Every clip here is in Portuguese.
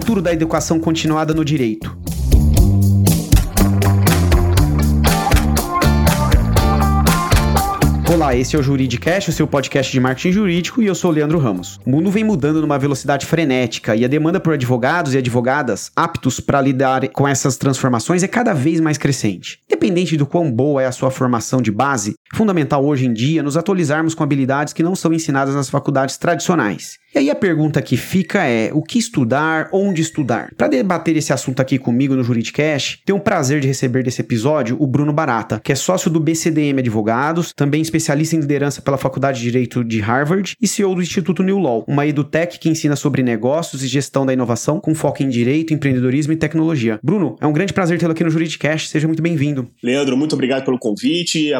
futuro da educação continuada no direito? Olá, esse é o Juridicast, o seu podcast de marketing jurídico, e eu sou o Leandro Ramos. O mundo vem mudando numa velocidade frenética e a demanda por advogados e advogadas aptos para lidar com essas transformações é cada vez mais crescente. Independente do quão boa é a sua formação de base, fundamental hoje em dia nos atualizarmos com habilidades que não são ensinadas nas faculdades tradicionais. E aí a pergunta que fica é: o que estudar, onde estudar? Para debater esse assunto aqui comigo no Juridicast, tenho o prazer de receber desse episódio o Bruno Barata, que é sócio do BCDM Advogados, também especialista em liderança pela Faculdade de Direito de Harvard e CEO do Instituto New Law, uma edutech que ensina sobre negócios e gestão da inovação com foco em direito, empreendedorismo e tecnologia. Bruno, é um grande prazer tê-lo aqui no Juridicast, seja muito bem-vindo. Leandro, muito obrigado pelo convite e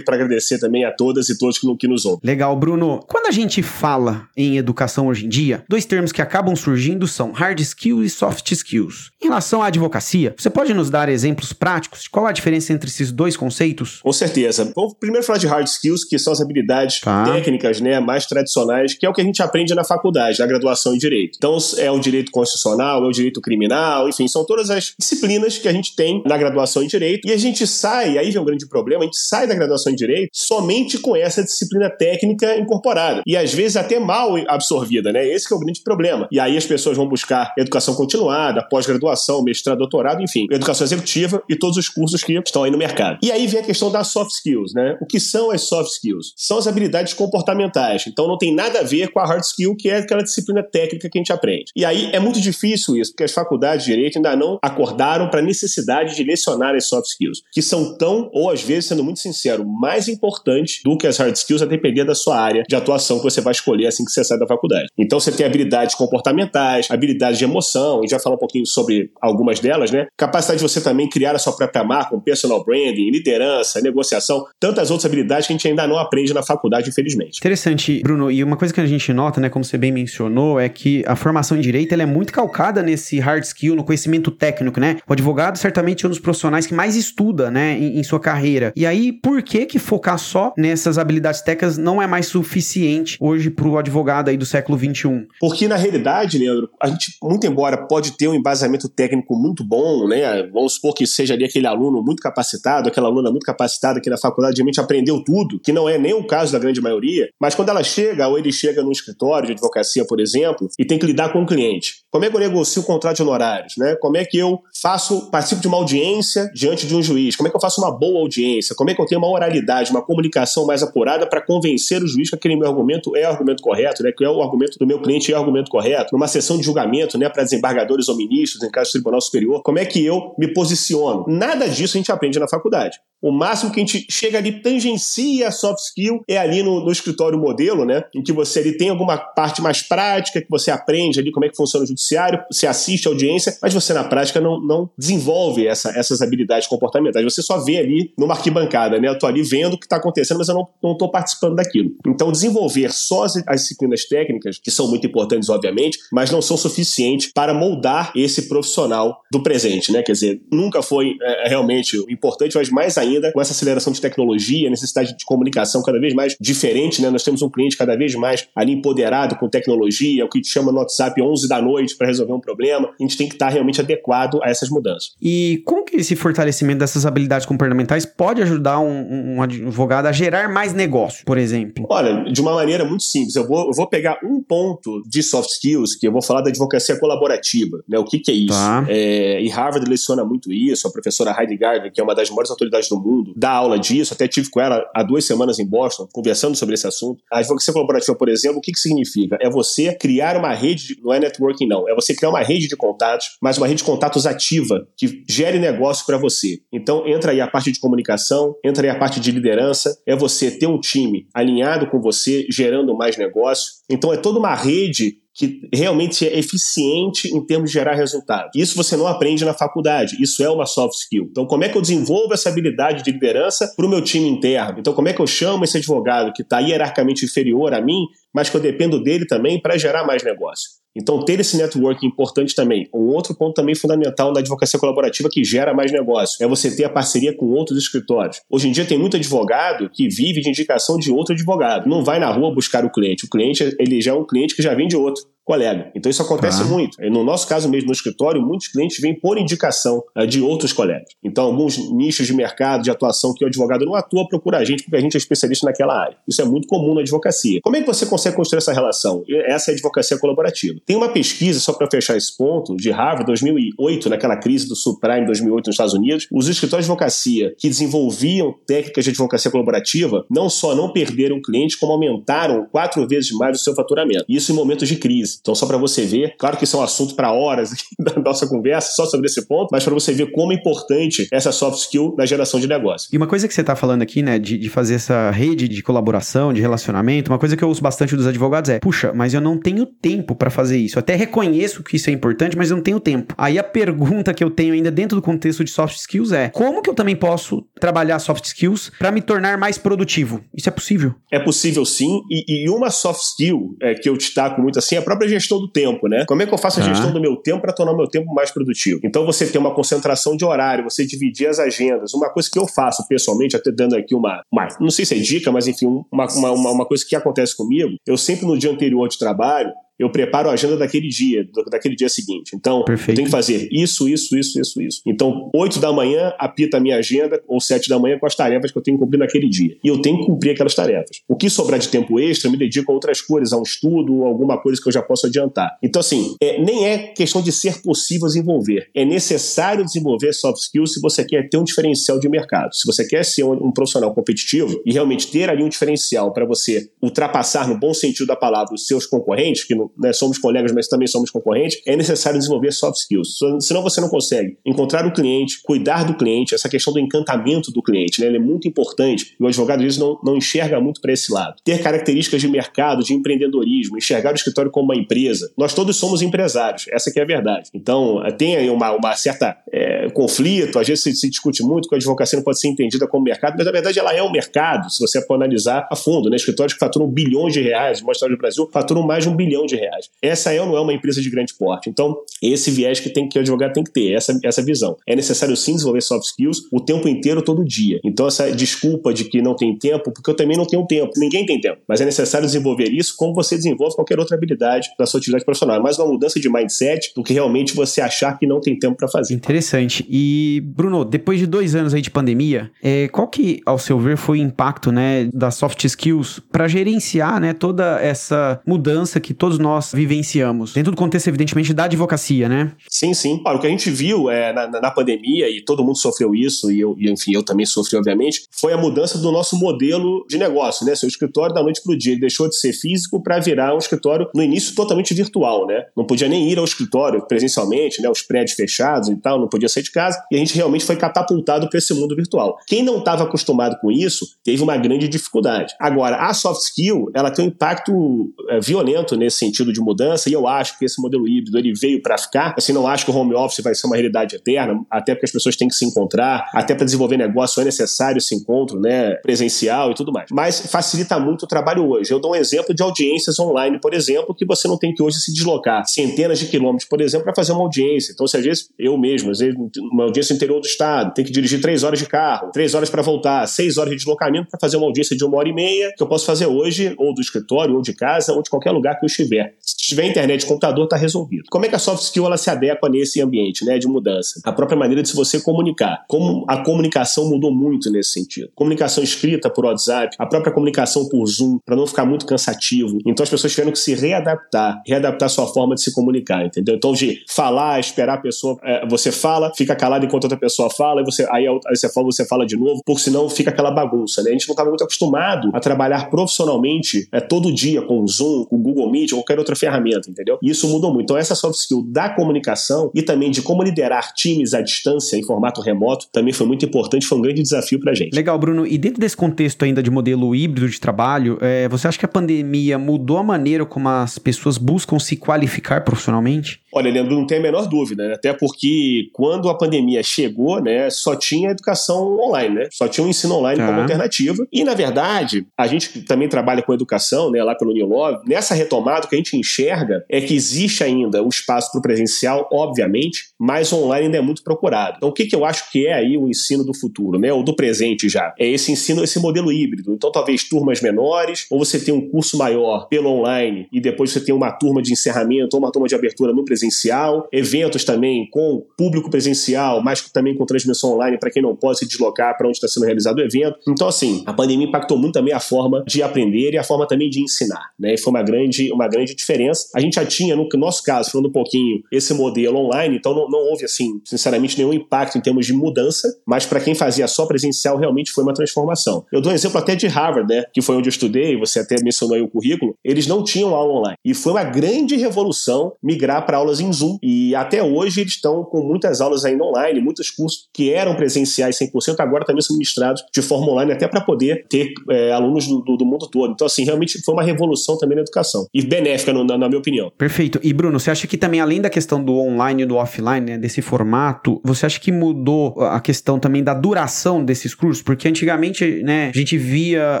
aproveito para agradecer também a todas e todos que nos ouvem. Legal, Bruno. Quando a gente fala em educação hoje em dia, dois termos que acabam surgindo são hard skills e soft skills. Em relação à advocacia, você pode nos dar exemplos práticos de qual a diferença entre esses dois conceitos? Com certeza. Vamos primeiro falar de hard skills, que são as habilidades tá. técnicas, né, mais tradicionais, que é o que a gente aprende na faculdade, na graduação em direito. Então, é o direito constitucional, é o direito criminal, enfim, são todas as disciplinas que a gente tem na graduação em direito. E a gente sai, aí vem um grande problema, a gente sai da graduação em direito somente com essa disciplina técnica incorporada. E às vezes até mal absorvida né? Esse é o grande problema. E aí as pessoas vão buscar educação continuada, pós-graduação, mestrado, doutorado, enfim, educação executiva e todos os cursos que estão aí no mercado. E aí vem a questão das soft skills, né? O que são as soft skills? São as habilidades comportamentais. Então não tem nada a ver com a hard skill, que é aquela disciplina técnica que a gente aprende. E aí é muito difícil isso, porque as faculdades de direito ainda não acordaram para a necessidade de lecionar as soft skills, que são tão, ou às vezes, sendo muito sincero, mais importantes do que as hard skills, a depender da sua área de atuação que você vai escolher assim que você sai da faculdade faculdade. Então você tem habilidades comportamentais, habilidades de emoção, e já falar um pouquinho sobre algumas delas, né? Capacidade de você também criar a sua própria marca, um personal branding, liderança, negociação, tantas outras habilidades que a gente ainda não aprende na faculdade, infelizmente. Interessante, Bruno. E uma coisa que a gente nota, né, como você bem mencionou, é que a formação em direito ela é muito calcada nesse hard skill, no conhecimento técnico, né? O advogado certamente é um dos profissionais que mais estuda, né, em, em sua carreira. E aí, por que que focar só nessas habilidades técnicas não é mais suficiente hoje para o advogado aí do século XXI? Porque, na realidade, Leandro, a gente, muito embora pode ter um embasamento técnico muito bom, né? Vamos supor que seja ali aquele aluno muito capacitado, aquela aluna muito capacitada que na faculdade realmente aprendeu tudo, que não é nem o caso da grande maioria, mas quando ela chega, ou ele chega num escritório de advocacia, por exemplo, e tem que lidar com o um cliente. Como é que eu negocio o contrato de honorários, né? Como é que eu faço, participo de uma audiência diante de um juiz? Como é que eu faço uma boa audiência? Como é que eu tenho uma oralidade, uma comunicação mais apurada para convencer o juiz que aquele meu argumento é o argumento correto, né? Que é o argumento do meu cliente é o argumento correto, numa sessão de julgamento, né, para desembargadores ou ministros, em caso do Tribunal Superior, como é que eu me posiciono? Nada disso a gente aprende na faculdade. O máximo que a gente chega ali, tangencia a soft skill, é ali no, no, escritório modelo, né? Em que você ali tem alguma parte mais prática, que você aprende ali como é que funciona o judiciário, você assiste a audiência, mas você na prática não, não desenvolve essa, essas habilidades comportamentais. Você só vê ali numa arquibancada, né? Eu tô ali vendo o que está acontecendo, mas eu não, não tô participando daquilo. Então, desenvolver só as, as disciplinas técnicas, que são muito importantes, obviamente, mas não são suficientes para moldar esse profissional do presente, né? Quer dizer, nunca foi é, realmente importante, mas mais ainda ainda com essa aceleração de tecnologia, necessidade de comunicação cada vez mais diferente, né? Nós temos um cliente cada vez mais ali empoderado com tecnologia, o que chama no WhatsApp 11 da noite para resolver um problema. A gente tem que estar realmente adequado a essas mudanças. E como que esse fortalecimento dessas habilidades comportamentais pode ajudar um, um advogado a gerar mais negócio, por exemplo? Olha, de uma maneira muito simples. Eu vou, eu vou pegar um ponto de soft skills, que eu vou falar da advocacia colaborativa, né? O que, que é isso? Tá. É, e Harvard leciona muito isso, a professora Heidi Gardner, que é uma das maiores autoridades do mundo, dá aula disso. Até tive com ela há duas semanas em Boston, conversando sobre esse assunto. A advocacia colaborativa, por exemplo, o que, que significa? É você criar uma rede, de, não é networking, não. É você criar uma rede de contatos, mas uma rede de contatos ativa, que gere negócio para você. Então, entra aí a parte de comunicação, entra aí a parte de liderança, é você ter um time alinhado com você, gerando mais negócio. Então, é toda uma rede que realmente é eficiente em termos de gerar resultado. Isso você não aprende na faculdade, isso é uma soft skill. Então, como é que eu desenvolvo essa habilidade de liderança para o meu time interno? Então, como é que eu chamo esse advogado que está hierarquicamente inferior a mim, mas que eu dependo dele também para gerar mais negócio? Então, ter esse network é importante também. Um outro ponto também fundamental na advocacia colaborativa que gera mais negócio é você ter a parceria com outros escritórios. Hoje em dia tem muito advogado que vive de indicação de outro advogado. Não vai na rua buscar o cliente. O cliente ele já é um cliente que já vem de outro. Colega. Então isso acontece muito. No nosso caso mesmo, no escritório, muitos clientes vêm por indicação uh, de outros colegas. Então, alguns nichos de mercado, de atuação que o advogado não atua, procura a gente porque a gente é especialista naquela área. Isso é muito comum na advocacia. Como é que você consegue construir essa relação? Essa é a advocacia colaborativa. Tem uma pesquisa, só para fechar esse ponto, de Harvard, 2008, naquela crise do subprime 2008 nos Estados Unidos, os escritórios de advocacia que desenvolviam técnicas de advocacia colaborativa não só não perderam clientes, como aumentaram quatro vezes mais o seu faturamento. Isso em momentos de crise. Então, só para você ver, claro que isso é um assunto para horas da nossa conversa, só sobre esse ponto, mas para você ver como é importante essa soft skill na geração de negócio. E uma coisa que você está falando aqui, né, de, de fazer essa rede de colaboração, de relacionamento, uma coisa que eu uso bastante dos advogados é: puxa, mas eu não tenho tempo para fazer isso. Eu até reconheço que isso é importante, mas eu não tenho tempo. Aí a pergunta que eu tenho ainda dentro do contexto de soft skills é: como que eu também posso trabalhar soft skills para me tornar mais produtivo? Isso é possível? É possível sim, e, e uma soft skill é, que eu destaco muito assim é a própria gestão do tempo, né? Como é que eu faço a gestão do meu tempo para tornar o meu tempo mais produtivo? Então você tem uma concentração de horário, você dividir as agendas. Uma coisa que eu faço pessoalmente, até dando aqui uma, uma não sei se é dica, mas enfim, uma, uma, uma coisa que acontece comigo, eu sempre no dia anterior de trabalho, eu preparo a agenda daquele dia, daquele dia seguinte. Então, Perfeito. eu tenho que fazer isso, isso, isso, isso, isso. Então, 8 da manhã apita a minha agenda, ou 7 da manhã com as tarefas que eu tenho que cumprir naquele dia. E eu tenho que cumprir aquelas tarefas. O que sobrar de tempo extra, eu me dedico a outras coisas, a um estudo, alguma coisa que eu já posso adiantar. Então, assim, é, nem é questão de ser possível desenvolver. É necessário desenvolver soft skills se você quer ter um diferencial de mercado. Se você quer ser um, um profissional competitivo e realmente ter ali um diferencial para você ultrapassar, no bom sentido da palavra, os seus concorrentes, que não, né, somos colegas, mas também somos concorrentes, é necessário desenvolver soft skills. Senão você não consegue encontrar o cliente, cuidar do cliente, essa questão do encantamento do cliente, né, ele é muito importante. E o advogado, vezes, não, não enxerga muito para esse lado. Ter características de mercado, de empreendedorismo, enxergar o escritório como uma empresa. Nós todos somos empresários, essa que é a verdade. Então, tem aí uma, uma certa é, conflito, às vezes se, se, discute muito que a advocacia não pode ser entendida como mercado, mas na verdade ela é um mercado, se você for analisar a fundo. Né? Escritórios que faturam bilhões de reais, história do Brasil, faturam mais de um bilhão de reais. Essa é ou não é uma empresa de grande porte. Então, esse viés que, tem, que o advogado tem que ter, essa, essa visão. É necessário sim desenvolver soft skills o tempo inteiro, todo dia. Então, essa desculpa de que não tem tempo, porque eu também não tenho tempo, ninguém tem tempo. Mas é necessário desenvolver isso como você desenvolve qualquer outra habilidade da sua atividade profissional. É mais uma mudança de mindset do que realmente você achar que não tem tempo para fazer. Interessante. E, Bruno, depois de dois anos aí de pandemia, é, qual que, ao seu ver, foi o impacto né, das soft skills para gerenciar né, toda essa mudança que todos nós vivenciamos? Dentro do contexto, evidentemente, da advocacia, né? Sim, sim. Olha, o que a gente viu é, na, na, pandemia, e todo mundo sofreu isso, e, eu, e enfim, eu também sofri, obviamente, foi a mudança do nosso modelo de negócio, né? Seu escritório da noite para o dia, ele deixou de ser físico para virar um escritório, no início, totalmente virtual, né? Não podia nem ir ao escritório presencialmente, né? Os prédios fechados e tal, não podia sair de casa, e a gente realmente foi catapultado para esse mundo virtual. Quem não estava acostumado com isso, teve uma grande dificuldade. Agora, a soft skill, ela tem um impacto é, violento nesse sentido de mudança, e eu acho que esse modelo híbrido ele veio para ficar. Assim, não acho que o home office vai ser uma realidade eterna, até porque as pessoas têm que se encontrar, até para desenvolver negócio é necessário esse encontro, né, presencial e tudo mais. Mas facilita muito o trabalho hoje. Eu dou um exemplo de audiências online, por exemplo, que você não tem que hoje se deslocar centenas de quilômetros, por exemplo, para fazer uma audiência. Então, se às vezes eu mesmo, às vezes uma audiência no interior do estado, tem que dirigir três horas de carro, três horas para voltar, seis horas de deslocamento para fazer uma audiência de uma hora e meia, que eu posso fazer hoje, ou do escritório, ou de casa, ou de qualquer lugar que eu estiver. Se tiver internet, computador, está resolvido. Como é que a soft skill ela se adequa nesse ambiente né, de mudança? A própria maneira de se você comunicar. Como a comunicação mudou muito nesse sentido. Comunicação escrita por WhatsApp, a própria comunicação por Zoom, para não ficar muito cansativo. Então as pessoas tiveram que se readaptar, readaptar sua forma de se comunicar, entendeu? Então de falar, esperar a pessoa, é, você fala, fica calado enquanto outra pessoa fala, e você, aí, aí você fala, você fala de novo, porque senão fica aquela bagunça, né? A gente não estava muito acostumado a trabalhar profissionalmente é, todo dia com Zoom, com Google Meet ou qualquer outra ferramenta, entendeu? E isso mudou muito. Então essa soft skill da comunicação e também de como liderar times à distância em formato remoto também foi muito importante, foi um grande desafio para a gente. Legal, Bruno. E dentro desse contexto ainda de modelo híbrido de trabalho, é, você acha que a pandemia mudou a maneira como as pessoas buscam se qualificar profissionalmente? Olha, Leandro, não tem a menor dúvida, né? até porque quando a pandemia chegou, né, só tinha educação online, né? Só tinha o um ensino online tá. como alternativa. E, na verdade, a gente também trabalha com educação, né, lá pelo New Love, nessa retomada, o que a gente enxerga é que existe ainda o espaço para o presencial, obviamente, mas online ainda é muito procurado. Então, o que, que eu acho que é aí o ensino do futuro, né, ou do presente já? É esse ensino, esse modelo híbrido. Então, talvez turmas menores, ou você tem um curso maior pelo online e depois você tem uma turma de encerramento ou uma turma de abertura no presencial, eventos também com público presencial, mas também com transmissão online para quem não pode se deslocar para onde está sendo realizado o evento. Então, assim, a pandemia impactou muito também a forma de aprender e a forma também de ensinar, né? E foi uma grande, uma grande diferença. A gente já tinha, no nosso caso, falando um pouquinho, esse modelo online, então não, não houve, assim, sinceramente, nenhum impacto em termos de mudança, mas para quem fazia só presencial, realmente foi uma transformação. Eu dou um exemplo até de Harvard, né? Que foi onde eu estudei, você até mencionou aí o currículo, eles não tinham aula online. E foi uma grande revolução migrar para aulas em Zoom. E até hoje eles estão com muitas aulas ainda online, muitos cursos que eram presenciais 100%, agora também são ministrados de forma online, até para poder ter é, alunos do, do, mundo todo. Então, assim, realmente foi uma revolução também na educação. E benéfica, no, na, na, minha opinião. Perfeito. E, Bruno, você acha que também, além da questão do online e do offline, né, desse formato, você acha que mudou a questão também da duração desses cursos? Porque antigamente, né, a gente via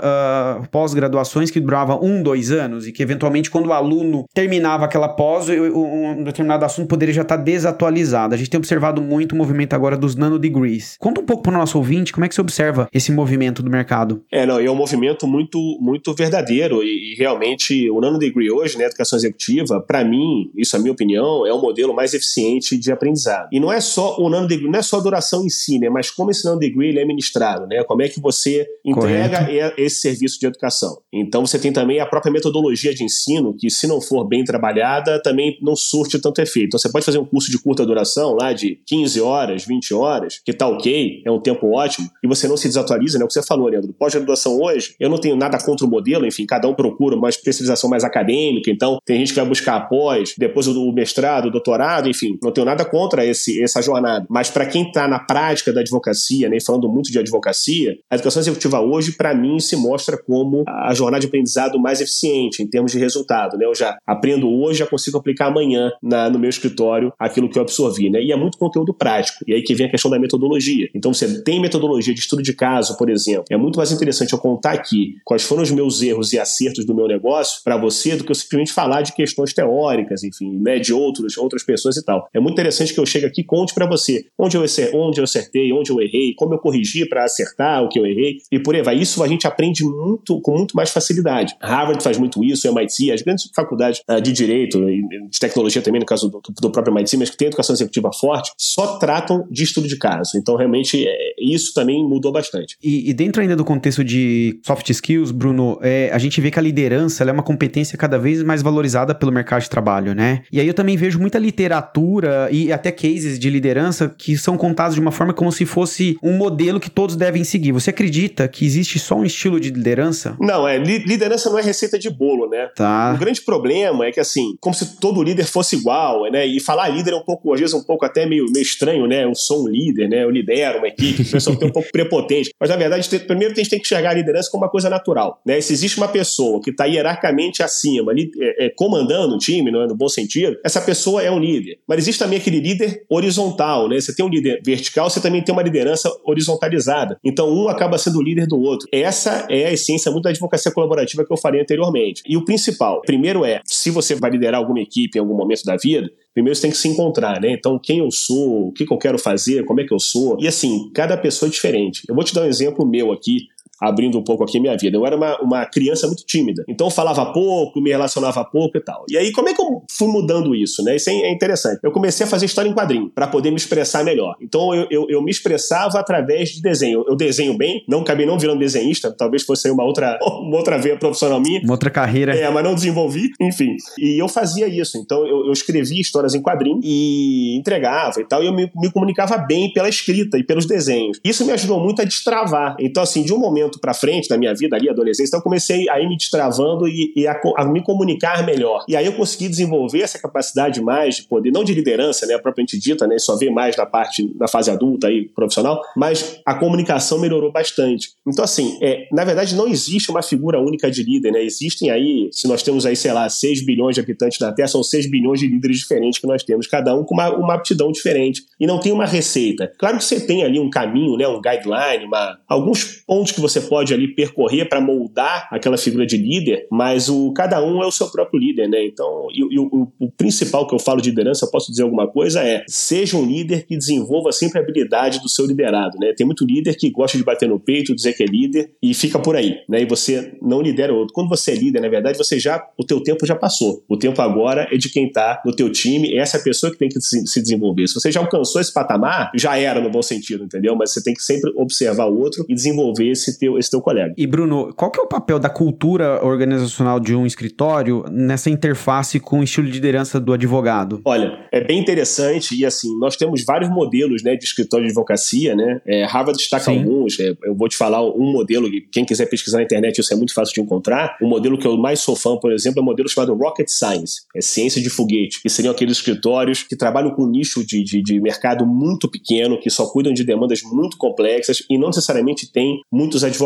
uh, pós-graduações que duravam um, dois anos e que, eventualmente, quando o aluno terminava aquela pós, um determinado assunto poderia já estar desatualizado. A gente tem observado muito o movimento agora dos nanodegrees. Conta um pouco para o nosso ouvinte como é que você observa esse movimento do mercado. É, não, é um movimento muito, muito verdadeiro e, e realmente o nanodegree hoje, né, educação executiva, para mim, isso é a minha opinião, é o modelo mais eficiente de aprendizado. E não é só o nanodegree, não é só a duração em si, né, mas como esse nanodegree ele é ministrado, né, como é que você entrega Correto. esse serviço de educação. Então você tem também a própria metodologia de ensino, que se não for bem trabalhada, também não surte tanto efeito. Então você pode fazer um curso de curta duração, lá de 15 horas, 20 horas, que tá ok, é um tempo ótimo, e você não se desatualiza, né? O que você falou, Leandro. Pós-graduação hoje, eu não tenho nada contra o modelo, enfim, cada um procura uma especialização mais acadêmica, então tem gente que vai buscar após, depois o mestrado, o doutorado, enfim, não tenho nada contra esse, essa jornada. Mas para quem está na prática da advocacia, né, falando muito de advocacia, a educação executiva hoje, para mim, se mostra como a jornada de aprendizado mais eficiente em termos de resultado, né? Eu já aprendo hoje, já consigo aplicar amanhã na, no meu escritório aquilo que eu absorvi, né? E é muito conteúdo prático. E aí que vem a questão da metodologia. Então você tem metodologia de estudo de caso, por exemplo. É muito mais interessante eu contar aqui quais foram os meus erros e acertos do meu negócio para você do que eu simplesmente falar de questões teóricas, enfim, né, de outros, outras pessoas e tal. É muito interessante que eu chegue aqui e conte para você onde eu, onde eu acertei, onde eu errei, como eu corrigi para acertar o que eu errei e por aí vai. Isso a gente aprende muito com muito mais facilidade. Harvard faz muito isso, MIT, as grandes faculdades uh, de direito de tecnologia também, no caso do, do próprio mas que tem educação executiva forte, só tratam de estudo de caso. Então, realmente, é, isso também mudou bastante. E, e, dentro ainda do contexto de soft skills, Bruno, é, a gente vê que a liderança é uma competência cada vez mais valorizada pelo mercado de trabalho, né? E aí eu também vejo muita literatura e até cases de liderança que são contados de uma forma como se fosse um modelo que todos devem seguir. Você acredita que existe só um estilo de liderança? Não, é liderança não é receita de bolo, né? Tá. O grande problema é que assim, como se todo líder fosse igual, né? E falar líder é um pouco, às vezes, um pouco até meio, meio estranho, né? Eu sou um líder, né? Eu lidero uma equipe, o pessoal tem um pouco prepotente. Mas na verdade, primeiro a gente tem que enxergar a liderança como uma coisa natural, né? Se existe uma pessoa que está hierarquicamente acima, ali, é, é, comandando o time, não é no bom sentido, essa pessoa é um líder. Mas existe também aquele líder horizontal, né? Você tem um líder vertical, você também tem uma liderança horizontalizada. Então um acaba sendo o líder do outro. Essa é a essência muito da advocacia colaborativa que eu falei anteriormente. E o principal, primeiro é, se você vai liderar alguma equipe em algum momento da vida, primeiro você tem que se encontrar, né? Então, quem eu sou, o que, eu quero fazer, como é que eu sou. E assim, cada pessoa é diferente. Eu vou te dar um exemplo meu aqui abrindo um pouco aqui minha vida. Eu era uma, uma criança muito tímida, então eu falava pouco, me relacionava pouco e tal. E aí, como é que eu fui mudando isso, né? Isso é interessante. Eu comecei a fazer história em quadrinho, para poder me expressar melhor. Então, eu, eu, eu, me expressava através de desenho. Eu desenho bem, não acabei não virando desenhista, talvez fosse uma outra, uma outra veia profissional minha. Uma outra carreira. É, mas não desenvolvi, enfim. E eu fazia isso. Então, eu, eu escrevia histórias em quadrinho e entregava e tal, e eu me, me comunicava bem pela escrita e pelos desenhos. Isso me ajudou muito a destravar. Então, assim, de um momento momento para frente da minha vida ali, adolescência, então eu comecei a ir me destravando e, e a, a, me comunicar melhor. E aí eu consegui desenvolver essa capacidade mais de poder, não de liderança, né, propriamente dita, né, só ver mais na parte, na fase adulta aí, profissional, mas a comunicação melhorou bastante. Então, assim, é, na verdade não existe uma figura única de líder, né, existem aí, se nós temos aí, sei lá, 6 bilhões de habitantes na Terra, são 6 bilhões de líderes diferentes que nós temos, cada um com uma, uma aptidão diferente. E não tem uma receita. Claro que você tem ali um caminho, né, um guideline, uma, alguns pontos que você pode ali percorrer para moldar aquela figura de líder, mas o cada um é o seu próprio líder, né? Então, e, e o, o, principal que eu falo de liderança, eu posso dizer alguma coisa, é seja um líder que desenvolva sempre a habilidade do seu liderado, né? Tem muito líder que gosta de bater no peito, dizer que é líder e fica por aí, né? E você não lidera o outro. Quando você é líder, na verdade, você já o teu tempo já passou. O tempo agora é de quem está no teu time, essa é a pessoa que tem que se desenvolver. Se você já alcançou esse patamar, já era no bom sentido, entendeu? Mas você tem que sempre observar o outro e desenvolver esse teu, esse teu colega. E Bruno, qual que é o papel da cultura organizacional de um escritório nessa interface com o estilo de liderança do advogado? Olha, é bem interessante e assim, nós temos vários modelos né, de escritório de advocacia, né? É, Harvard destaca Sim. alguns, é, eu vou te falar um modelo, quem quiser pesquisar na internet, isso é muito fácil de encontrar. O modelo que eu mais sou fã, por exemplo, é o modelo chamado Rocket Science, é ciência de foguete, que seriam aqueles escritórios que trabalham com um nicho de, de, de mercado muito pequeno, que só cuidam de demandas muito complexas e não necessariamente tem muitos advogados.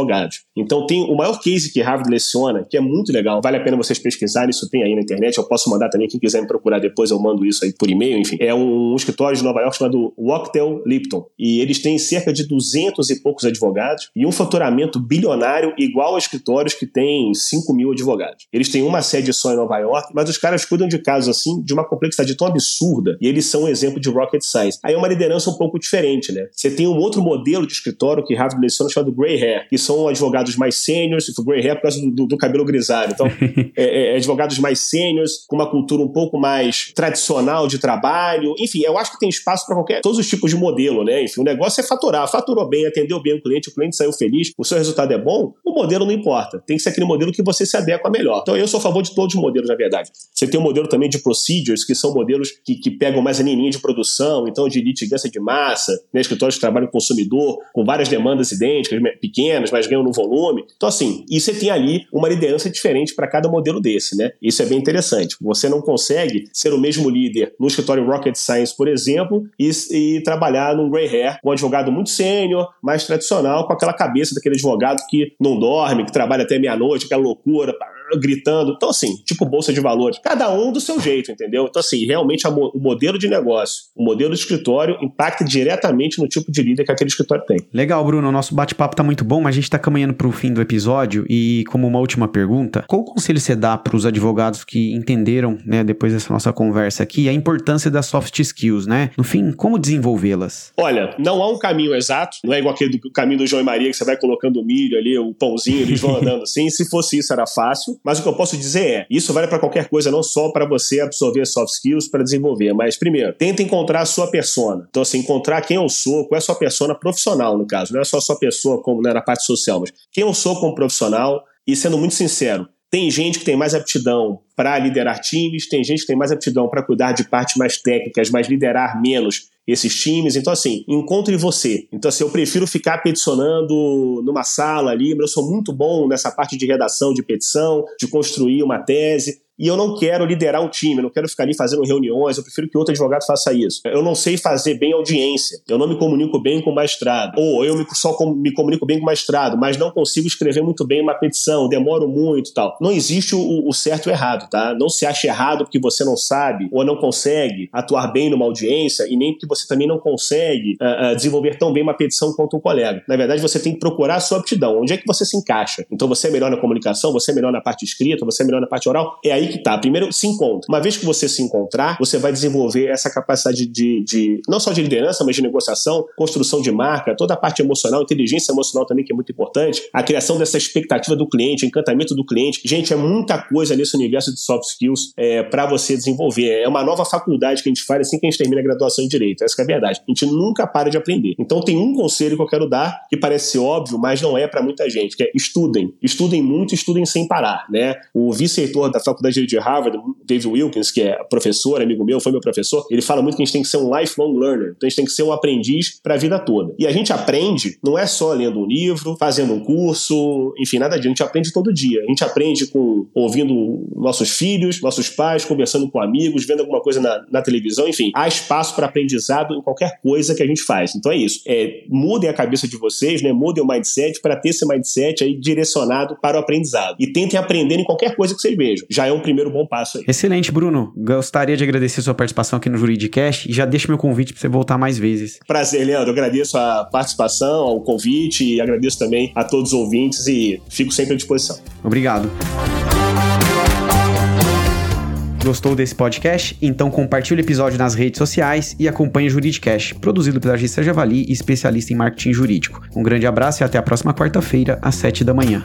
Então tem o maior case que Harvard leciona, que é muito legal, vale a pena vocês pesquisarem, isso tem aí na internet, eu posso mandar também, quem quiser me procurar depois eu mando isso aí por e-mail, enfim. É um, um escritório de Nova York chamado Wachtell Lipton, e eles têm cerca de 200 e poucos advogados e um faturamento bilionário igual a escritórios que têm 5 mil advogados. Eles têm uma sede só em Nova York, mas os caras cuidam de casos assim de uma complexidade tão absurda e eles são um exemplo de rocket science. Aí é uma liderança um pouco diferente, né? Você tem um outro modelo de escritório que Harvard leciona chamado Grey Hair, que são advogados mais sêniores, tipo Grey Hair por causa do, do, do cabelo grisalho. Então, é, é, é, advogados mais sêniores, com uma cultura um pouco mais tradicional de trabalho. Enfim, eu acho que tem espaço para qualquer, todos os tipos de modelo, né? Enfim, o negócio é faturar. Faturou bem, atendeu bem o cliente, o cliente saiu feliz, o seu resultado é bom, o modelo não importa. Tem que ser aquele modelo que você se adequa melhor. Então, eu sou a favor de todos os modelos, na verdade. Você tem um modelo também de procedures, que são modelos que, que pegam mais a linha de produção, então de litigância de massa, né? escritórios que trabalham com consumidor, com várias demandas idênticas, pequenas, mas ganham no volume. Então, assim, e você tem ali uma liderança diferente para cada modelo desse, né? Isso é bem interessante. Você não consegue ser o mesmo líder no escritório Rocket Science, por exemplo, e, e trabalhar num Grey Hair, um advogado muito sênior, mais tradicional, com aquela cabeça daquele advogado que não dorme, que trabalha até meia-noite, aquela loucura, gritando. Então, assim, tipo bolsa de valores. Cada um do seu jeito, entendeu? Então, assim, realmente mo o modelo de negócio, o modelo de escritório impacta diretamente no tipo de líder que aquele escritório tem. Legal, Bruno. O nosso bate-papo tá muito bom, mas a gente tá caminhando pro fim do episódio e, como uma última pergunta, qual conselho você dá para os advogados que entenderam, né, depois dessa nossa conversa aqui, a importância das soft skills, né? No fim, como desenvolvê-las? Olha, não há um caminho exato, não é igual aquele do caminho do João e Maria, que você vai colocando o milho ali, o pãozinho, eles vão andando assim. Se fosse isso, era fácil. Mas o que eu posso dizer é: isso vale para qualquer coisa, não só para você absorver soft skills para desenvolver. Mas, primeiro, tenta encontrar a sua persona. Então, assim, encontrar quem eu sou, qual é a sua persona profissional, no caso. Não é só a sua pessoa como né, na parte social, mas quem eu sou como profissional. E sendo muito sincero, tem gente que tem mais aptidão para liderar times, tem gente que tem mais aptidão para cuidar de partes mais técnicas, mas liderar menos esses times. Então, assim, encontre você. Então, assim, eu prefiro ficar peticionando numa sala ali, mas eu sou muito bom nessa parte de redação de petição, de construir uma tese e eu não quero liderar um time, eu não quero ficar ali fazendo reuniões, eu prefiro que outro advogado faça isso. Eu não sei fazer bem audiência, eu não me comunico bem com o magistrado, ou eu só me comunico bem com o magistrado, mas não consigo escrever muito bem uma petição, demoro muito e tal. Não existe o, o certo e o errado, tá? Não se ache errado porque você não sabe ou não consegue atuar bem numa audiência e nem porque você também não consegue uh, uh, desenvolver tão bem uma petição quanto um colega. Na verdade, você tem que procurar a sua aptidão, onde é que você se encaixa. Então, você é melhor na comunicação, você é melhor na parte escrita, você é melhor na parte oral, é aí aí que tá. Primeiro, se encontra. Uma vez que você se encontrar, você vai desenvolver essa capacidade de, de não só de liderança, mas de negociação, construção de marca, toda a parte emocional, inteligência emocional também, que é muito importante, a criação dessa expectativa do cliente, encantamento do cliente. Gente, é muita coisa nesse universo de soft skills é, para você desenvolver. É uma nova faculdade que a gente faz assim que a gente termina a graduação em Direito. Essa é a verdade. A gente nunca para de aprender. Então, tem um conselho que eu quero dar, que parece óbvio, mas não é para muita gente, que é estudem. Estudem muito, estudem sem parar, né? O vice-reitor da Faculdade dele de Harvard, David Wilkins, que é professor, amigo meu, foi meu professor, ele fala muito que a gente tem que ser um lifelong learner. Então a gente tem que ser um aprendiz para a vida toda. E a gente aprende, não é só lendo um livro, fazendo um curso, enfim, nada disso. A gente aprende todo dia. A gente aprende com ouvindo nossos filhos, nossos pais, conversando com amigos, vendo alguma coisa na, na televisão, enfim. Há espaço para aprendizado em qualquer coisa que a gente faz. Então é isso. É, mudem a cabeça de vocês, né? Mudem o mindset para ter esse mindset aí direcionado para o aprendizado. E tentem aprender em qualquer coisa que vocês vejam. Já é um primeiro bom passo aí. Excelente, Bruno. Gostaria de agradecer sua participação aqui no Juridicast e já deixo meu convite para você voltar mais vezes. Prazer, Leandro. agradeço a participação, o convite e agradeço também a todos os ouvintes e fico sempre à disposição. Obrigado. Gostou desse podcast? Então compartilhe o episódio nas redes sociais e acompanhe o Juridicast, produzido pela agência Javali e especialista em marketing jurídico. Um grande abraço e até a próxima quarta-feira, às 7 da manhã.